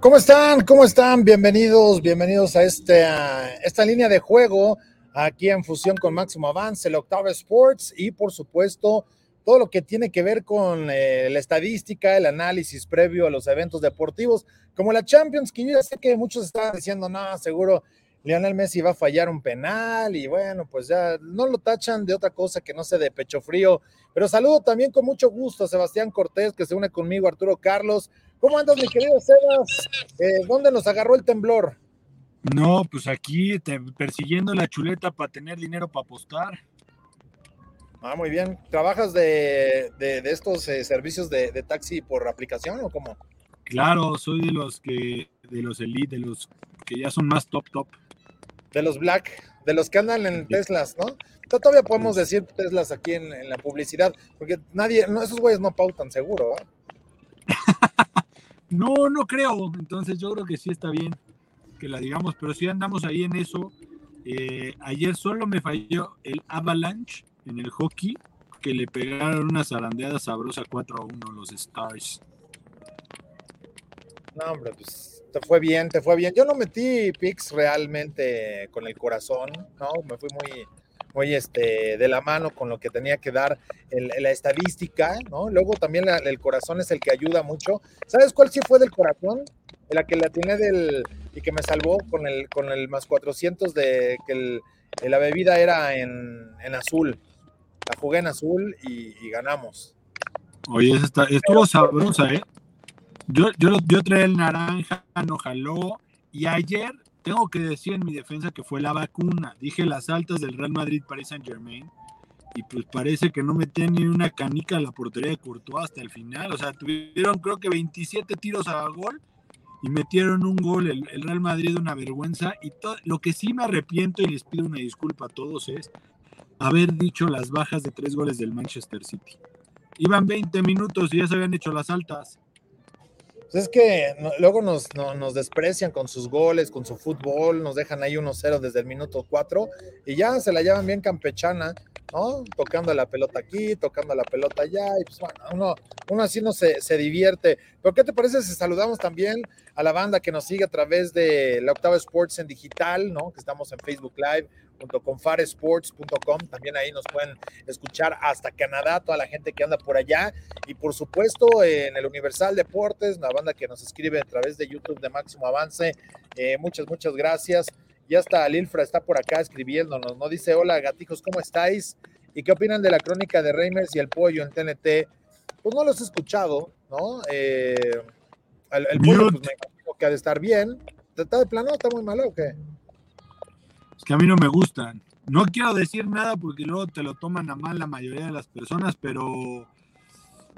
¿Cómo están? ¿Cómo están? Bienvenidos, bienvenidos a, este, esta línea de juego aquí en fusión con Máximo Avance, el Octava Sports y por supuesto todo lo que tiene que ver con eh, la estadística, el análisis previo a los eventos deportivos, como la Champions, que yo ya sé que muchos estaban diciendo, no, seguro Lionel Messi va a fallar un penal y bueno, pues ya no lo tachan de otra cosa que no sea de pecho frío. Pero saludo también con mucho gusto a Sebastián Cortés, que se une conmigo, Arturo Carlos, ¿Cómo andas, mi querido Sebas? Eh, ¿Dónde nos agarró el temblor? No, pues aquí persiguiendo la chuleta para tener dinero para apostar. Ah, muy bien. ¿Trabajas de, estos eh, servicios de, taxi por aplicación o cómo? Claro, soy de los que, de los elite, de los que ya son más top top. De los black, de los que andan en Teslas, ¿no? Todavía podemos decir Teslas aquí en, la publicidad, porque nadie, no, esos güeyes no pautan seguro, ¿eh? No, no creo. Entonces yo creo que sí está bien que la digamos, pero si andamos ahí en eso. Eh, ayer solo me falló el Avalanche en el hockey, que le pegaron una zarandeada sabrosa 4 a 1 los Stars. No, hombre, pues te fue bien, te fue bien. Yo no metí picks realmente con el corazón, ¿no? Me fui muy, muy este, de la mano con lo que tenía que dar la estadística, ¿no? Luego también el corazón es el que ayuda mucho. ¿Sabes cuál sí fue del corazón? La que la tiene del y que me salvó con el, con el más 400 de que la bebida era en, azul. La jugué en azul y, ganamos. Oye, está, estuvo sabrosa, ¿eh? Yo, yo, yo traía el naranja, no jaló. Y ayer tengo que decir en mi defensa que fue la vacuna. Dije las altas del Real Madrid Paris Saint Germain. Y pues parece que no metían ni una canica a la portería de Courtois hasta el final. O sea, tuvieron creo que 27 tiros a gol y metieron un gol. El, Real Madrid una vergüenza. Y lo que sí me arrepiento y les pido una disculpa a todos es haber dicho las bajas de tres goles del Manchester City. Iban 20 minutos y ya se habían hecho las altas. Pues es que luego nos, nos, desprecian con sus goles, con su fútbol, nos dejan ahí 1-0 desde el minuto 4 y ya se la llevan bien campechana, ¿no? Tocando la pelota aquí, tocando la pelota allá, y pues bueno, uno, uno así no se, se divierte. Pero ¿qué te parece si saludamos también a la banda que nos sigue a través de la Octava Sports en digital, ¿no? Que estamos en Facebook Live, junto con faresports.com. También ahí nos pueden escuchar hasta Canadá, toda la gente que anda por allá. Y por supuesto, en el Universal Deportes, una banda que nos escribe a través de YouTube de Máximo Avance. Eh, muchas, muchas gracias. Ya está, Lilfra está por acá escribiéndonos, ¿no? Dice, hola gatijos, ¿cómo estáis? ¿Y qué opinan de la crónica de Reimers y el pollo en TNT? Pues no los he escuchado, ¿no? Eh, el, pollo, pues me imagino que ha de estar bien. ¿Está de plano? ¿Está muy malo o qué? que a mí no me gustan. No quiero decir nada porque luego te lo toman a mal la mayoría de las personas, pero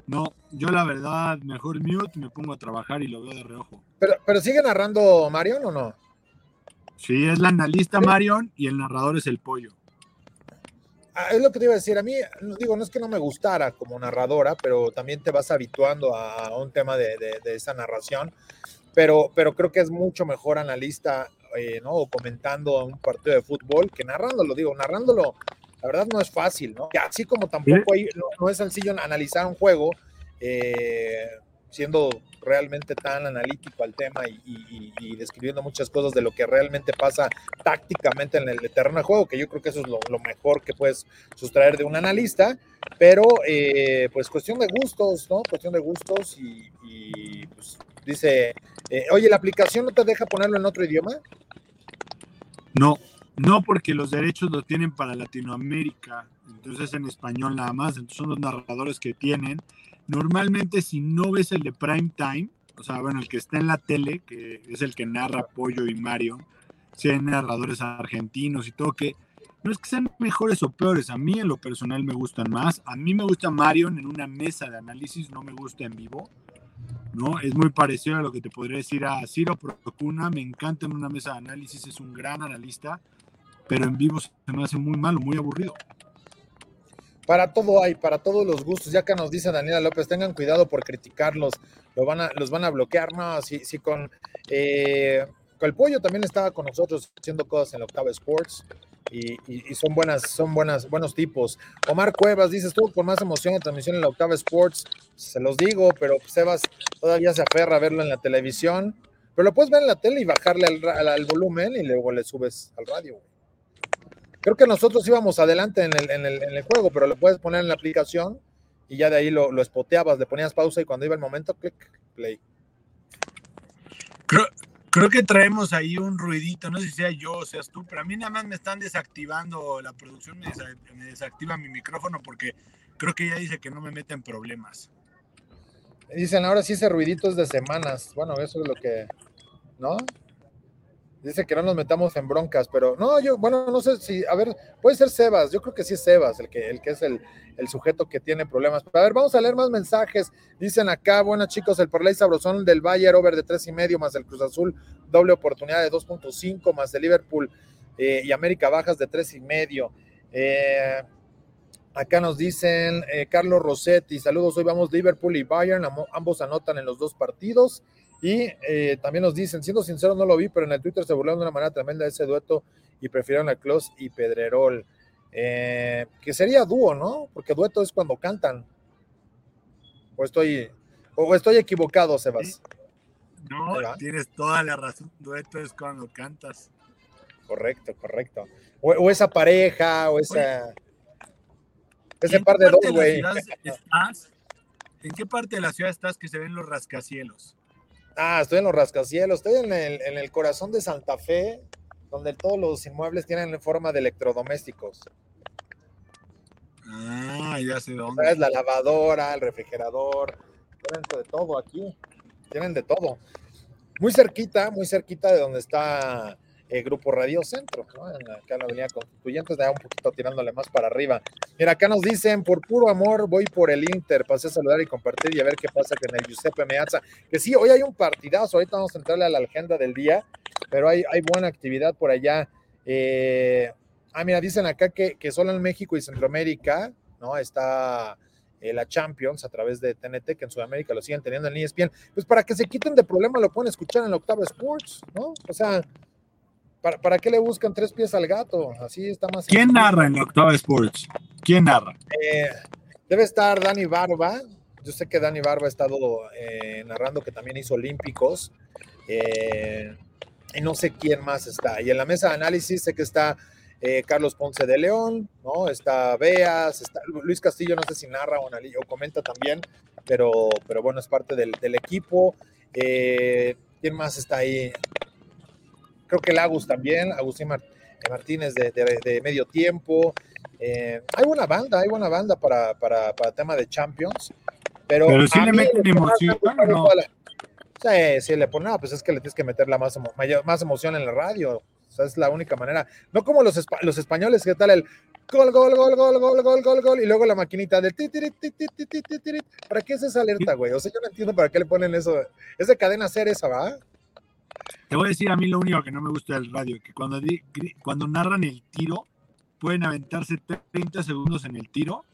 no, yo la verdad, mejor mute, me pongo a trabajar y lo veo de reojo. Pero, pero sigue narrando Marion o no? Sí, es la analista Marion y el narrador es el pollo. Ah, es lo que te iba a decir. A mí, digo, no es que no me gustara como narradora, pero también te vas habituando a un tema de, de esa narración. Pero, pero creo que es mucho mejor analista eh, ¿no? O comentando un partido de fútbol que narrándolo, digo, narrándolo, la verdad no es fácil, ¿no? Así como tampoco no, es sencillo analizar un juego eh, siendo realmente tan analítico al tema y, describiendo muchas cosas de lo que realmente pasa tácticamente en el terreno de juego, que yo creo que eso es lo, mejor que puedes sustraer de un analista, pero eh, pues cuestión de gustos, ¿no? Cuestión de gustos y, pues dice, oye, ¿la aplicación no te deja ponerlo en otro idioma? No, no porque los derechos los tienen para Latinoamérica, entonces en español nada más, entonces son los narradores que tienen. Normalmente si no ves el de prime time, o sea, bueno, el que está en la tele, que es el que narra Pollo y Mario, si hay narradores argentinos y todo, que no es que sean mejores o peores, a mí en lo personal me gustan más, a mí me gusta Mario en una mesa de análisis, no me gusta en vivo, ¿no? Es muy parecido a lo que te podría decir a Ciro Procuna, me encanta en una mesa de análisis, es un gran analista, pero en vivo se me hace muy malo, muy aburrido. Para todo hay, para todos los gustos. Ya que nos dice Daniela López, tengan cuidado por criticarlos, lo van a, los van a bloquear. No, si, si con, eh, con el pollo también estaba con nosotros haciendo cosas en la Octava Sports. Y, y, son buenas, son buenas, buenos tipos. Omar Cuevas dice, estuvo con más emoción en transmisión en la Octava Sports. Se los digo, pero Sebas todavía se aferra a verlo en la televisión. Pero lo puedes ver en la tele y bajarle al, al volumen y luego le subes al radio. Creo que nosotros íbamos adelante en el, en el, en el juego, pero lo puedes poner en la aplicación y ya de ahí lo, lo espoteabas, le ponías pausa y cuando iba el momento, clic, play. Creo, creo, que traemos ahí un ruidito, no sé si sea yo o seas tú, pero a mí nada más me están desactivando la producción, me, desa, me desactiva mi micrófono porque creo que ya dice que no me meten problemas. Dicen, ahora sí ese ruidito es de semanas. Bueno, eso es lo que, ¿no? Dice que no nos metamos en broncas, pero no, yo, bueno, no sé si, a ver, puede ser Sebas, yo creo que sí es Sebas el que, el que es el, el sujeto que tiene problemas. Pero a ver, vamos a leer más mensajes. Dicen acá, buenas chicos, el Porley Sabrosón del Bayern, over de tres y medio, más el Cruz Azul, doble oportunidad de 2.5, más el Liverpool eh, y América Bajas de tres y medio. Eh, acá nos dicen eh, Carlos Rossetti, saludos, hoy vamos Liverpool y Bayern, ambos anotan en los dos partidos. Y eh, también nos dicen, siendo sincero, no lo vi, pero en el Twitter se burlaron de una manera tremenda de ese dueto y prefirieron a Klaus y Pedrerol. Eh, que sería dúo, ¿no? Porque dueto es cuando cantan. O estoy, o estoy equivocado, Sebas. No, tienes toda la razón. Dueto es cuando cantas. Correcto, correcto. O, o esa pareja, o esa. Oye, ese par de dos, güey. ¿En qué parte de la ciudad estás que se ven los rascacielos? Ah, estoy en los rascacielos, estoy en el, en el corazón de Santa Fe, donde todos los inmuebles tienen forma de electrodomésticos. Ah, ya sé dónde. Es la lavadora, el refrigerador, tienen de todo aquí, tienen de todo. Muy cerquita, muy cerquita de donde está el Grupo Radio Centro, ¿no? Acá en la Avenida Constituyentes, un poquito tirándole más para arriba. Mira, acá nos dicen, por puro amor voy por el Inter, pasé a saludar y compartir y a ver qué pasa con el Giuseppe Meazza, que sí, hoy hay un partidazo, ahorita vamos a entrarle a la agenda del día, pero hay, buena actividad por allá. Eh, ah, mira, dicen acá que, que solo en México y Centroamérica, ¿no? Está eh, la Champions a través de TNT, que en Sudamérica lo siguen teniendo en ESPN, pues para que se quiten de problema lo pueden escuchar en la Octava Sports, ¿no? O sea, ¿Para, ¿Para, qué le buscan tres pies al gato? Así está más. ¿Quién narra en Octava Sports? ¿Quién narra? Eh, debe estar Dani Barba. Yo sé que Dani Barba ha estado eh, narrando que también hizo Olímpicos. Eh, y no sé quién más está. Y en la mesa de análisis sé que está Carlos Ponce de León, ¿no? Está Beas, está Luis Castillo, no sé si narra o, o comenta también, pero, pero bueno, es parte del, del equipo. ¿Quién más está ahí? Creo que Lagos también, Agustín Martínez de, de, de medio tiempo. Eh, hay buena banda, hay buena banda para, para, para tema de Champions, pero, pero sí le meten emoción, ¿no? Sí, sí, le pone, no, pues es que le tienes que meter la más, mayor, más emoción en la radio, o sea, es la única manera, no como los, los españoles, que tal el gol, gol, gol, gol, gol, gol, gol, gol, y luego la maquinita de ti, ti, ti, ti, ti, ti, ti, ti, ¿para qué es esa alerta, güey? O sea, yo no entiendo para qué le ponen eso, es de cadena ser esa, ¿va? Te voy a decir a mí lo único que no me gusta del radio, que cuando, cuando narran el tiro, pueden aventarse 30 segundos en el tiro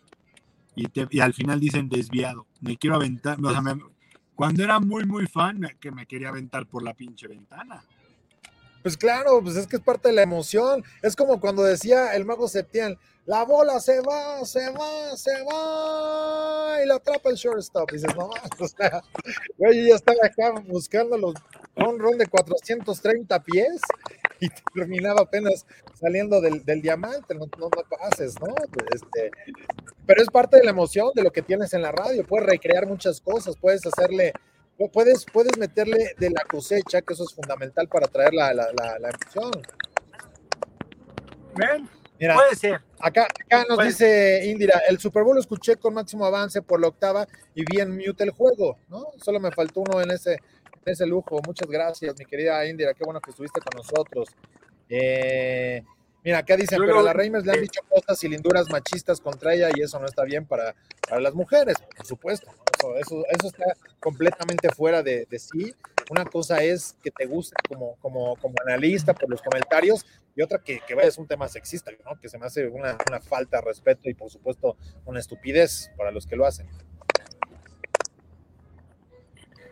y, al final dicen desviado. Me quiero aventar, o sea, me, cuando era muy, muy fan, que me quería aventar por la pinche ventana. Pues claro, pues es que es parte de la emoción. Es como cuando decía el mago Septién, la bola se va, se va, se va, y la atrapa el shortstop. Y dices, no, o sea, güey, yo ya estaba acá buscando los un run de 430 pies y terminaba apenas saliendo del, del diamante, no, no, no, pases, ¿no? Este, pero es parte de la emoción de lo que tienes en la radio, puedes recrear muchas cosas, puedes hacerle, puedes, puedes meterle de la cosecha, que eso es fundamental para traer la, la, la, la emoción. Ven, Mira, puede ser. Acá, acá nos puede. dice Indira, el Super Bowl lo escuché con máximo avance por la octava y vi en mute el juego, ¿no? Solo me faltó uno en ese, ese lujo. Muchas gracias, mi querida Indira. Qué bueno que estuviste con nosotros. Eh, Mira, acá dicen, pero a la Reimers le han dicho cosas cilinduras machistas contra ella y eso no está bien para, para las mujeres, por supuesto. Eso, eso, está completamente fuera de, de, sí. Una cosa es que te guste como, como, como analista por los comentarios y otra que, que es un tema sexista, ¿no? que se me hace una, una falta de respeto y por supuesto una estupidez para los que lo hacen.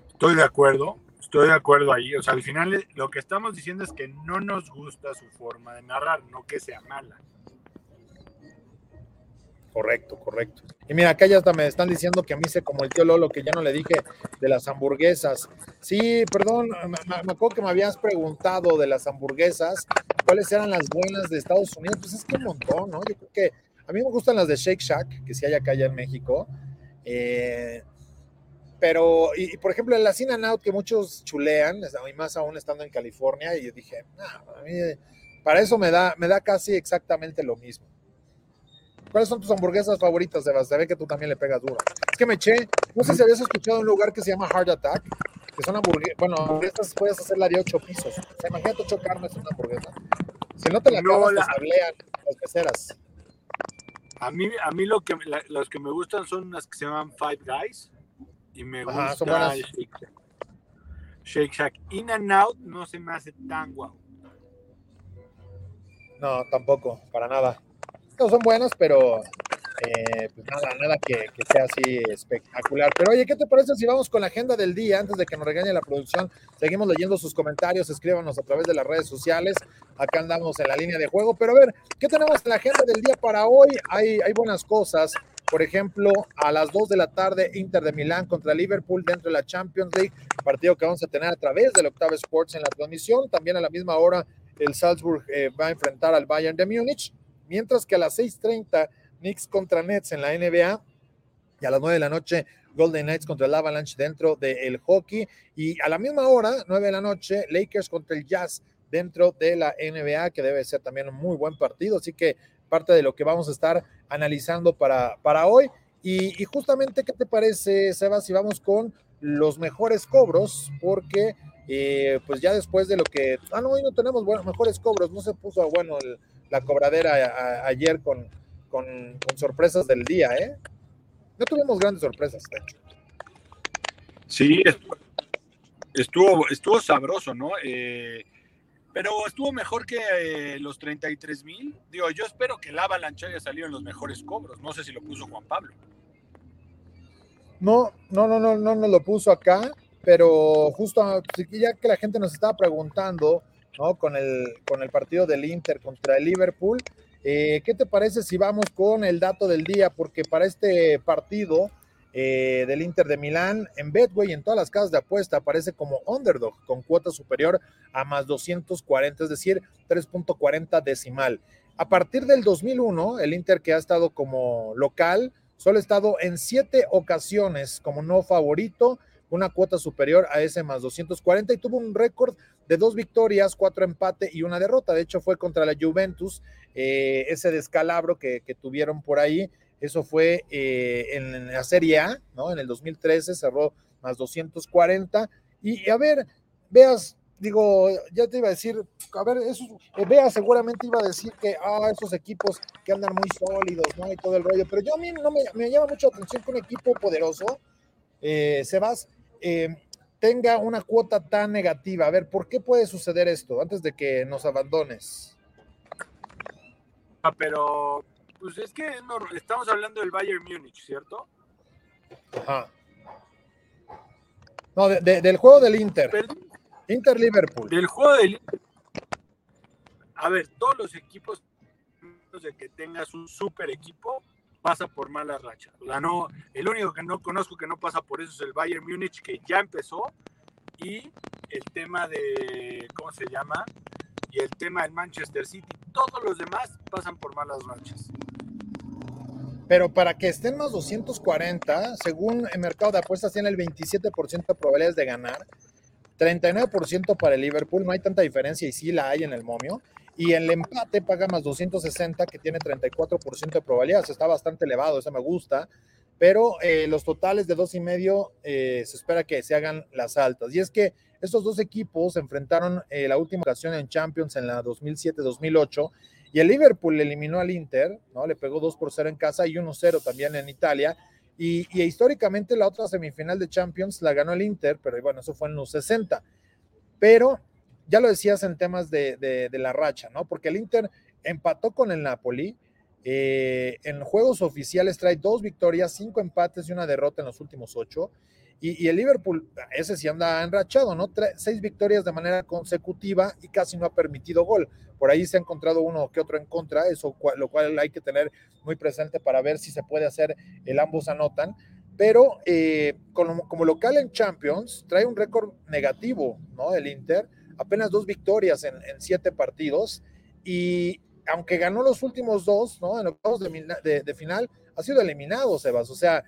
Estoy de acuerdo, estoy de acuerdo ahí. O sea, al final lo que estamos diciendo es que no nos gusta su forma de narrar, no que sea mala. Correcto, correcto. Y mira, acá ya hasta me están diciendo que a mí se como el tío Lolo, que ya no le dije de las hamburguesas. Sí, perdón, me, me, acuerdo que me habías preguntado de las hamburguesas, cuáles eran las buenas de Estados Unidos. Pues es que un montón, ¿no? Yo creo que a mí me gustan las de Shake Shack, que sí hay acá ya en México. Eh, pero, y, por ejemplo, en la Cine Out que muchos chulean, y más aún estando en California, y yo dije, a mí, para eso me da, me da casi exactamente lo mismo. ¿Cuáles son tus hamburguesas favoritas, Sebas? Se ve que tú también le pegas duro. Es que me eché, no sé si habías escuchado un lugar que se llama Heart Attack, que son hamburguesas, bueno, hamburguesas puedes hacerla de ocho pisos. O sea, imagínate ocho carnes en una hamburguesa. Si no te la acabas, la... te las peceras. A mí, a mí lo que, la, los que me gustan son las que se llaman Five Guys y me Ajá, gusta Shake Shack. Shake Shack. In and Out no se me hace tan guau. No, tampoco, para nada. No, son buenas, pero eh, pues nada, nada que, que, sea así espectacular. Pero oye, ¿qué te parece si vamos con la agenda del día? Antes de que nos regañe la producción, seguimos leyendo sus comentarios, escríbanos a través de las redes sociales. Acá andamos en la línea de juego. Pero a ver, ¿qué tenemos en la agenda del día para hoy? Hay, hay buenas cosas. Por ejemplo, a las 2 de la tarde, Inter de Milán contra Liverpool dentro de la Champions League, partido que vamos a tener a través del Octave Sports en la transmisión. También a la misma hora, el Salzburg eh, va a enfrentar al Bayern de Múnich, mientras que a las 6:30, Knicks contra Nets en la NBA. Y a las 9 de la noche, Golden Knights contra el Avalanche dentro del hockey. Y a la misma hora, 9 de la noche, Lakers contra el Jazz dentro de la NBA, que debe ser también un muy buen partido. Así que parte de lo que vamos a estar analizando para, para hoy. Y, justamente, ¿qué te parece, Sebas, si vamos con los mejores cobros? Porque, eh, pues ya después de lo que... Ah, no, hoy no tenemos buenos, mejores cobros, no se puso bueno el, la cobradera ayer con, con, con, sorpresas del día, ¿eh? No tuvimos grandes sorpresas, de hecho. Sí, estuvo, estuvo sabroso, ¿no? Eh, pero estuvo mejor que eh, los 33 mil. Digo, yo espero que el Avalanche haya salido en los mejores cobros. No sé si lo puso Juan Pablo. No, no, no, no, no nos lo puso acá, pero justo ya que la gente nos estaba preguntando, ¿no? Con el, con el partido del Inter contra el Liverpool, eh, ¿qué te parece si vamos con el dato del día? Porque para este partido eh, del Inter de Milán en Betway en todas las casas de apuesta aparece como underdog con cuota superior a más 240, es decir, 3.40 decimal. A partir del 2001, el Inter que ha estado como local, solo ha estado en siete ocasiones como no favorito, una cuota superior a ese más 240 y tuvo un récord de dos victorias, cuatro empate y una derrota. De hecho, fue contra la Juventus, eh, ese descalabro que tuvieron por ahí eso fue eh, en la Serie A, ¿no? En el 2013 cerró más 240. Y, a ver, veas, digo, ya te iba a decir, a ver, eso, eh, Vea seguramente iba a decir que, ah, esos equipos que andan muy sólidos, ¿no? Y todo el rollo, pero yo a mí no me, llama mucho la atención que un equipo poderoso, eh, Sebas, tenga una cuota tan negativa. A ver, ¿por qué puede suceder esto antes de que nos abandones? Ah, pero pues es que no, estamos hablando del Bayern Múnich, ¿cierto? Ajá. No, de, de, del juego del Inter. Inter-Liverpool. Del juego del Inter. A ver, todos los equipos de que tengas un super equipo pasa por mala racha. La no, el único que no conozco que no pasa por eso es el Bayern Múnich, que ya empezó, y el tema de, ¿cómo se llama? Y el tema del Manchester City. Todos los demás pasan por malas rachas. Pero para que estén más 240, según el mercado de apuestas, tiene el 27% de probabilidades de ganar, 39% para el Liverpool, no hay tanta diferencia y sí la hay en el momio. Y el empate paga más 260, que tiene 34% de probabilidades, está bastante elevado, eso me gusta. Pero eh, los totales de dos y medio eh, se espera que se hagan las altas. Y es que estos dos equipos se enfrentaron eh, la última ocasión en Champions en la 2007-2008 Y el Liverpool eliminó al Inter, ¿no? Le pegó 2 por 0 en casa y 1-0 también en Italia. Y, históricamente la otra semifinal de Champions la ganó el Inter, pero bueno, eso fue en los 60. Pero ya lo decías en temas de la racha, ¿no? Porque el Inter empató con el Napoli. Eh, en juegos oficiales trae dos victorias, cinco empates y una derrota en los últimos ocho. Y, y, el Liverpool, ese sí anda enrachado, ¿no? Seis victorias de manera consecutiva y casi no ha permitido gol. Por ahí se ha encontrado uno que otro en contra, eso lo cual hay que tener muy presente para ver si se puede hacer el ambos anotan. Pero eh, como, como, local en Champions, trae un récord negativo, ¿no? El Inter, apenas dos victorias en, en siete partidos. Y aunque ganó los últimos dos, ¿no? En octavos de, de, de final, ha sido eliminado, Sebas. O sea,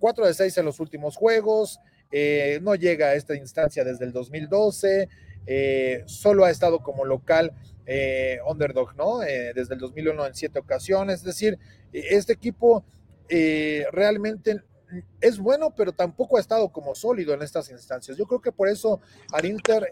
4 de 6 en los últimos juegos, eh, no llega a esta instancia desde el 2012, eh, solo ha estado como local eh, underdog, ¿no? Desde el 2001 en siete ocasiones, es decir, este equipo realmente es bueno, pero tampoco ha estado como sólido en estas instancias. Yo creo que por eso al Inter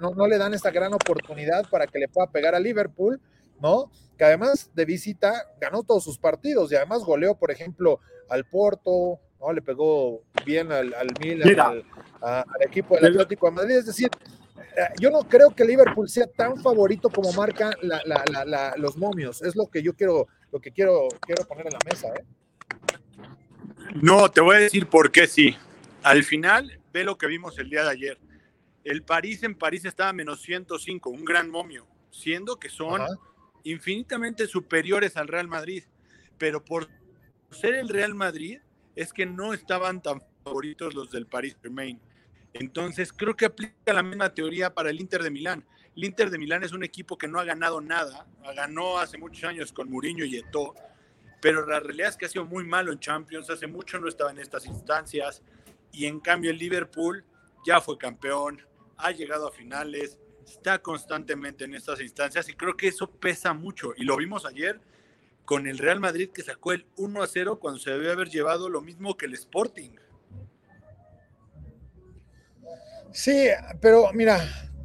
no, no le dan esta gran oportunidad para que le pueda pegar a Liverpool, ¿no? Que además de visita ganó todos sus partidos y además goleó, por ejemplo, al Porto, ¿no? Le pegó bien al, al Milan, al, a, al, equipo del Atlético de Madrid. Es decir, eh, yo no creo que Liverpool sea tan favorito como marcan la, la, la, los momios. Es lo que yo quiero, lo que quiero, quiero poner en la mesa. ¿eh? No, te voy a decir por qué sí. Al final, ve lo que vimos el día de ayer. El París en París estaba menos 105, un gran momio, siendo que son Ajá. infinitamente superiores al Real Madrid. Pero por ser el Real Madrid, es que no estaban tan favoritos los del Paris Germain. Entonces, creo que aplica la misma teoría para el Inter de Milán. El Inter de Milán es un equipo que no ha ganado nada, ganó hace muchos años con Mourinho y Eto'o, pero la realidad es que ha sido muy malo en Champions, hace mucho no estaba en estas instancias, y en cambio el Liverpool ya fue campeón, ha llegado a finales, está constantemente en estas instancias, y creo que eso pesa mucho, y lo vimos ayer con el Real Madrid que sacó el 1 a 0 cuando se debe haber llevado lo mismo que el Sporting. Sí, pero mira,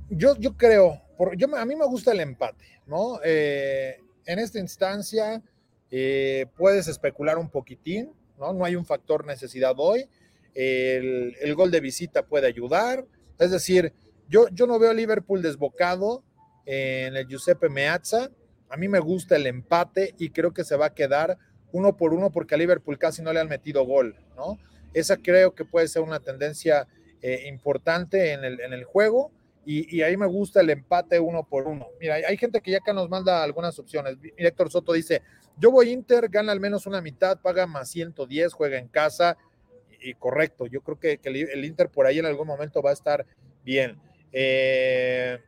yo, yo creo, por, yo, a mí me gusta el empate, ¿no? Eh, en esta instancia eh, puedes especular un poquitín, ¿no? No hay un factor necesidad hoy. El, el, gol de visita puede ayudar. Es decir, yo, yo no veo a Liverpool desbocado en el Giuseppe Meazza. A mí me gusta el empate y creo que se va a quedar uno por uno porque a Liverpool casi no le han metido gol, ¿no? Esa creo que puede ser una tendencia eh, importante en el, en el juego y, ahí me gusta el empate uno por uno. Mira, hay gente que ya acá nos manda algunas opciones. Héctor Soto dice, yo voy Inter, gana al menos una mitad, paga más 110, juega en casa. Y, correcto, yo creo que, que el Inter por ahí en algún momento va a estar bien. Eh,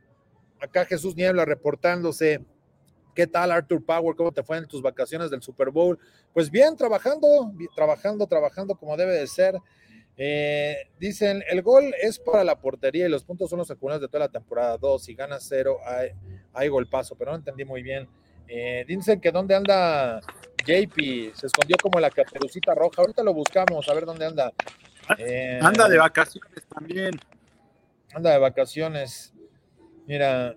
acá Jesús Niebla reportándose. ¿Qué tal, Arthur Power? ¿Cómo te fue en tus vacaciones del Super Bowl? Pues bien, trabajando, trabajando, trabajando como debe de ser. Eh, dicen, el gol es para la portería y los puntos son los acumulados de toda la temporada. Dos, si gana cero, hay, hay golpazo, pero no entendí muy bien. Eh, dicen que dónde anda JP, se escondió como la caperucita roja. Ahorita lo buscamos, a ver dónde anda. Eh, anda de vacaciones también. Anda de vacaciones. Mira,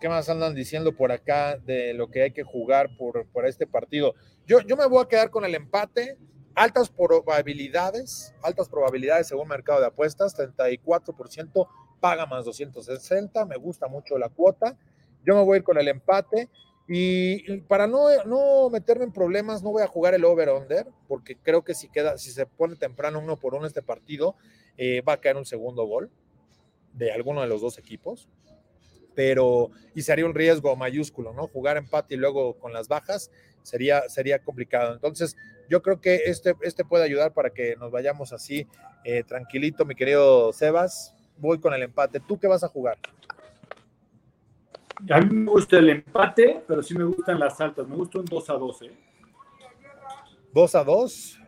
¿qué más andan diciendo por acá de lo que hay que jugar por, por este partido? Yo, yo me voy a quedar con el empate altas probabilidades, altas probabilidades según mercado de apuestas, 34% paga más 260, me gusta mucho la cuota. Yo me voy a ir con el empate y para no, no meterme en problemas, no voy a jugar el over-under, porque creo que si, queda, si se pone temprano uno por uno este partido, eh, va a caer un segundo gol de alguno de los dos equipos. Pero, y sería un riesgo mayúsculo, ¿no? Jugar empate y luego con las bajas sería, sería complicado. Entonces, yo creo que este, este puede ayudar para que nos vayamos así eh, tranquilito, mi querido Sebas. Voy con el empate. ¿Tú qué vas a jugar? A mí me gusta el empate, pero sí me gustan las altas. Me gusta un 2 a 2. ¿eh? 2 a 2.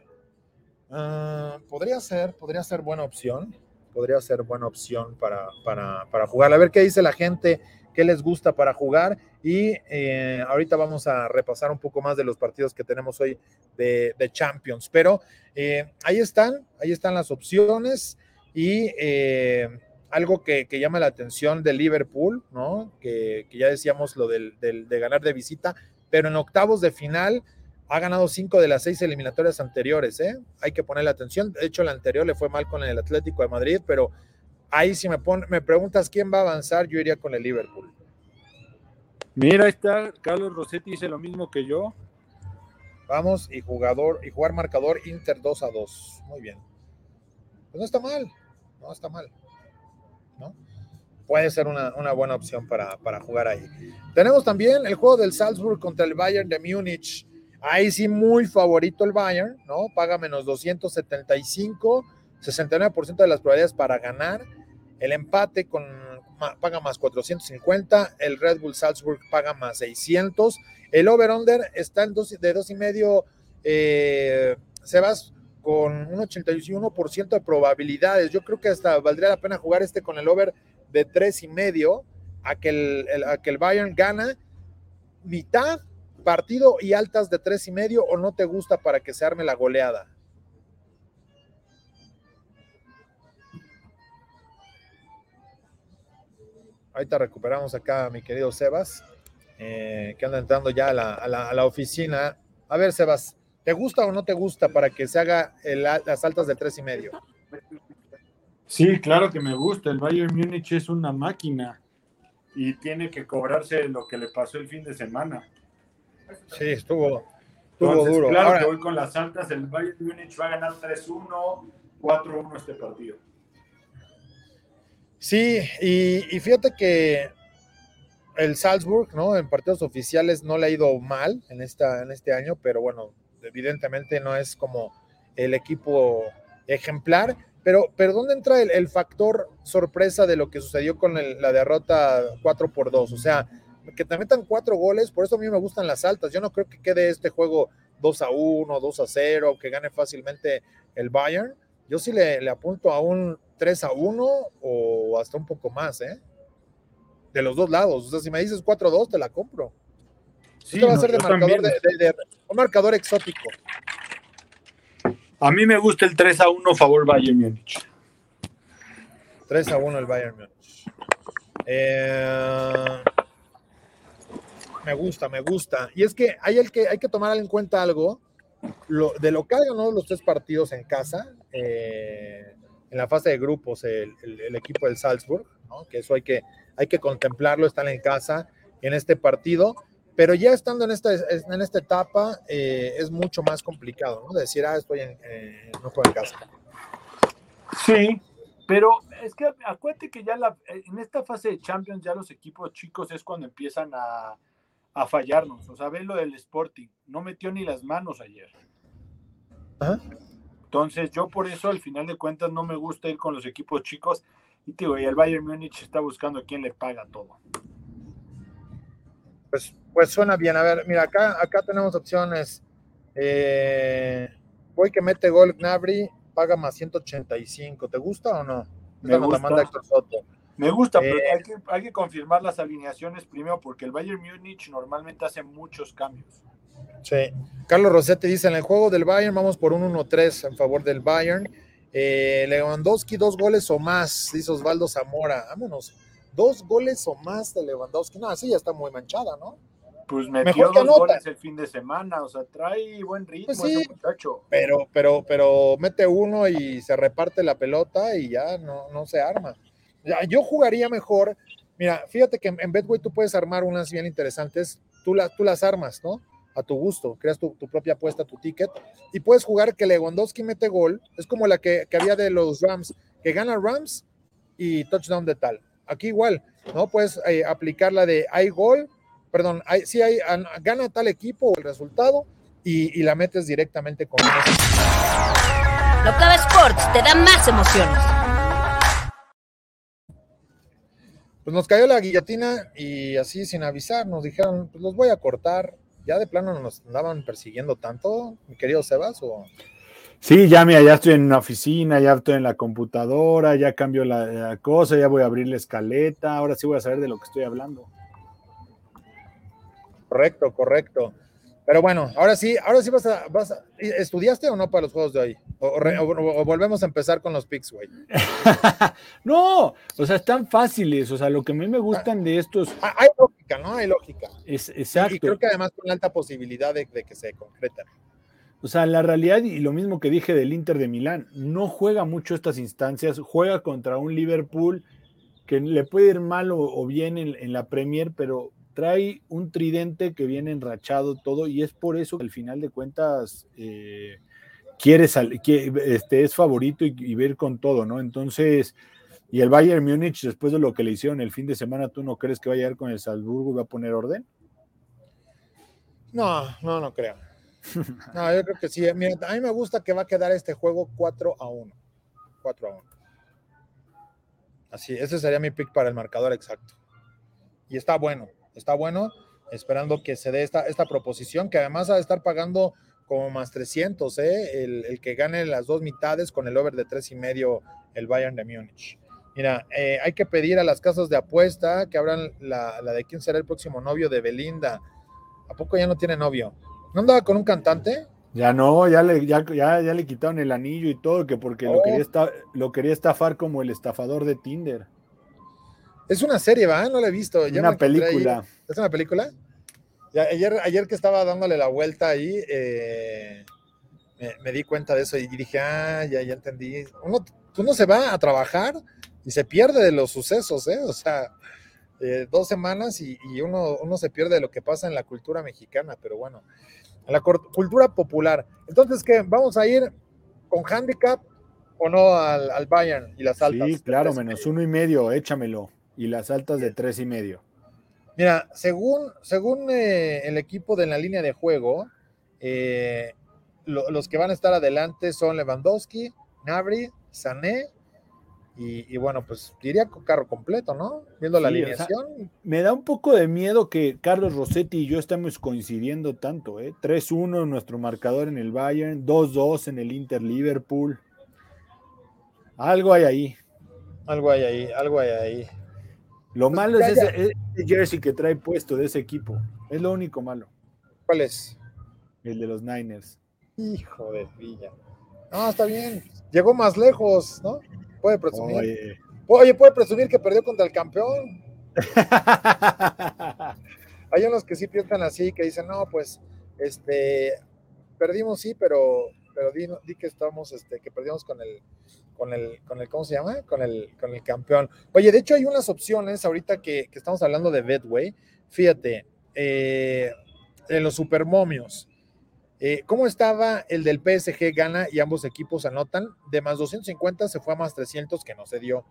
Uh, podría ser, podría ser buena opción. Podría ser buena opción para, para, para jugar. A ver qué dice la gente qué les gusta para jugar y eh, ahorita vamos a repasar un poco más de los partidos que tenemos hoy de, de Champions. Pero eh, ahí están, ahí están las opciones y eh, algo que, llama la atención de Liverpool, ¿no? Que, ya decíamos lo del, de ganar de visita, pero en octavos de final ha ganado cinco de las seis eliminatorias anteriores, ¿eh? Hay que ponerle atención. De hecho, la anterior le fue mal con el Atlético de Madrid, pero ahí si me, me preguntas quién va a avanzar, yo iría con el Liverpool. Mira, ahí está, Carlos Rossetti dice lo mismo que yo. Vamos, y jugador, y jugar marcador Inter 2 a 2. Muy bien. Pues no está mal, no está mal. ¿no? Puede ser una, buena opción para, jugar ahí. Tenemos también el juego del Salzburg contra el Bayern de Múnich. Ahí sí, muy favorito el Bayern, ¿no? Paga menos 275, 69% de las probabilidades para ganar. El empate con, paga más 450, el Red Bull Salzburg paga más 600. El over-under está en dos, de. Eh, Sebas, con un 81% de probabilidades. Yo creo que hasta valdría la pena jugar este con el over de tres y medio a que el, a que el Bayern gana mitad partido y altas de tres y medio o no te gusta para que se arme la goleada. Ahorita recuperamos acá mi querido Sebas, eh, que anda entrando ya a la, a la oficina. A ver, Sebas, ¿Te gusta o no te gusta para que se haga las altas de tres y medio? Sí, claro que me gusta. El Bayern Múnich es una máquina y tiene que cobrarse lo que le pasó el fin de semana. Sí, estuvo, estuvo duro. Claro que voy con las altas. El Bayern Múnich va a ganar 3-1, 4-1 este partido. Sí, y, y, fíjate que el Salzburg, ¿no? En partidos oficiales no le ha ido mal en, esta, en este año, pero bueno, evidentemente no es como el equipo ejemplar, pero, pero ¿dónde entra el, factor sorpresa de lo que sucedió con la derrota 4 por 2? O sea, que te metan cuatro goles, por eso a mí me gustan las altas. Yo no creo que quede este juego 2 a 1, 2 a 0, que gane fácilmente el Bayern. Yo sí le, le apunto a un 3 a 1 o hasta un poco más, ¿eh? De los dos lados. O sea, si me dices 4 a 2, te la compro. Sí, va a ser de marcador, de, un marcador exótico. A mí me gusta el 3 a 1 favor Bayern Múnich. 3 a 1 el Bayern Múnich. Eh, me gusta, me gusta. Y es que hay, el que hay que tomar en cuenta algo. Lo, de local ganó los tres partidos en casa. Eh, en la fase de grupos, el, equipo del Salzburg, ¿no? que eso hay que, hay que contemplarlo, están en casa en este partido pero ya estando en esta, en esta etapa eh, es mucho más complicado, ¿no? Decir, ah, estoy en, eh, no estoy en casa. Sí, pero es que acuérdate que ya en esta fase de Champions ya los equipos chicos es cuando empiezan a, a fallarnos. O sea, ve lo del Sporting, no metió ni las manos ayer. Entonces yo por eso al final de cuentas no me gusta ir con los equipos chicos y digo, y el Bayern Múnich está buscando quién le paga todo. Pues pues suena bien. A ver, mira, acá, acá tenemos opciones. Eh, voy que mete gol Gnabry, paga más 185. ¿Te gusta o no? Me gusta. Me gusta, pero eh, hay que, hay que confirmar las alineaciones primero porque el Bayern Múnich normalmente hace muchos cambios. Sí. Carlos Rossetti dice, en el juego del Bayern vamos por un 1-3 en favor del Bayern. Eh, Lewandowski, dos goles o más, dice Osvaldo Zamora. Vámonos. Dos goles o más de Lewandowski. No, así ya está muy manchada, ¿no? Pues metió dos goles el fin de semana, o sea, trae buen ritmo pues ese muchacho. Pero, pero, pero mete uno y se reparte la pelota y ya no, no se arma. Yo jugaría mejor. Mira, fíjate que en Betway tú puedes armar unas bien interesantes. Tú, tú las armas, ¿no? A tu gusto. Creas tu, propia apuesta, tu ticket. Y puedes jugar que Lewandowski mete gol. Es como la que, había de los Rams, que gana Rams y touchdown de tal. Aquí igual, ¿no? Puedes eh, aplicar la de hay gol perdón, si hay, gana tal equipo el resultado y, la metes directamente con eso. Sports te da más emociones. Pues nos cayó la guillotina y así sin avisar nos dijeron, pues los voy a cortar. Ya de plano nos andaban persiguiendo tanto, mi querido Sebas, o... Sí, ya mira, ya estoy en una oficina, ya estoy en la computadora, ya cambio la cosa, ya voy a abrir la escaleta, ahora sí voy a saber de lo que estoy hablando. Correcto, correcto. Pero bueno, ahora sí, ahora sí vas a, vas a- ¿Estudiaste o no para los juegos de hoy? O, re- o- o volvemos a empezar con los picks, güey. no, o sea, están fáciles. O sea, lo que a mí me gustan de estos Ah, Hay lógica, ¿no? Hay lógica. es Y exacto. creo que además con alta posibilidad de, de que se concreten. O sea, la realidad, y lo mismo que dije del Inter de Milán, no juega mucho estas instancias, juega contra un Liverpool que le puede ir mal o, o bien en, en la Premier, pero trae un tridente que viene enrachado todo, y es por eso que al final de cuentas eh, quiere sal- que, este, es favorito y, y ver con todo, ¿no? Entonces, y el Bayern Múnich, después de lo que le hicieron el fin de semana, ¿tú no crees que va a llegar con el Salzburgo y va a poner orden? No, no, no creo. No, yo creo que sí. A mí me gusta que va a quedar este juego 4 a 1. 4 a 1. Así, ese sería mi pick para el marcador exacto. Y está bueno, está bueno, esperando que se dé esta, esta proposición, que además va a estar pagando como más 300, ¿eh? el, el que gane las dos mitades con el over de tres y medio, el Bayern de Múnich. Mira, eh, hay que pedir a las casas de apuesta que abran la, la de quién será el próximo novio de Belinda. ¿A poco ya no tiene novio? ¿No andaba con un cantante? Ya no, ya le, ya, ya, ya le quitaron el anillo y todo, que porque lo, Oh. quería lo quería estafar como el estafador de Tinder. Es una serie, ¿va? No la he visto. Una película. ¿Es una película? Ayer, ayer que estaba dándole la vuelta ahí, eh, me, me di cuenta de eso y dije, ah, ya, ya entendí. Uno, uno se va a trabajar y se pierde de los sucesos, ¿eh? O sea, eh, dos semanas y, y uno, uno se pierde de lo que pasa en la cultura mexicana, pero bueno, en la cultura popular. Entonces, ¿qué? ¿Vamos a ir con handicap o no al, al Bayern y las altas? Sí, claro, menos uno y medio, échamelo. Y las altas de tres y medio. Mira, según, según eh, el equipo de la línea de juego, eh, lo- los que van a estar adelante son Lewandowski, Nabri, Sané y, y bueno, pues diría con carro completo, ¿no? Viendo la Sí, o sea, alineación. Me da un poco de miedo que Carlos Rossetti y yo estamos coincidiendo tanto, ¿eh? 3-1 nuestro marcador en el Bayern, 2-2 en el Inter Liverpool. Algo hay ahí. algo hay ahí, algo hay ahí. Lo Pues malo ya, es ya. ese, ese jersey que trae puesto de ese equipo. Es lo único malo, ¿Cuál es? el de los Niners. Hijo de Villa. No, está bien. Llegó más lejos, ¿no? Puede presumir. Oye. Oye, puede presumir que perdió contra el campeón. Hay unos que sí piensan así, que dicen, no, pues, este, perdimos sí, pero, pero di, di que estamos, este, que perdimos con el, con el, con el, ¿cómo se llama? Con el, con el campeón. Oye, de hecho hay unas opciones ahorita que, que estamos hablando de Betway. Fíjate, eh, en los supermomios. Eh, ¿Cómo estaba el del PSG gana y ambos equipos anotan? De más 250 se fue a más 300 que no se dio.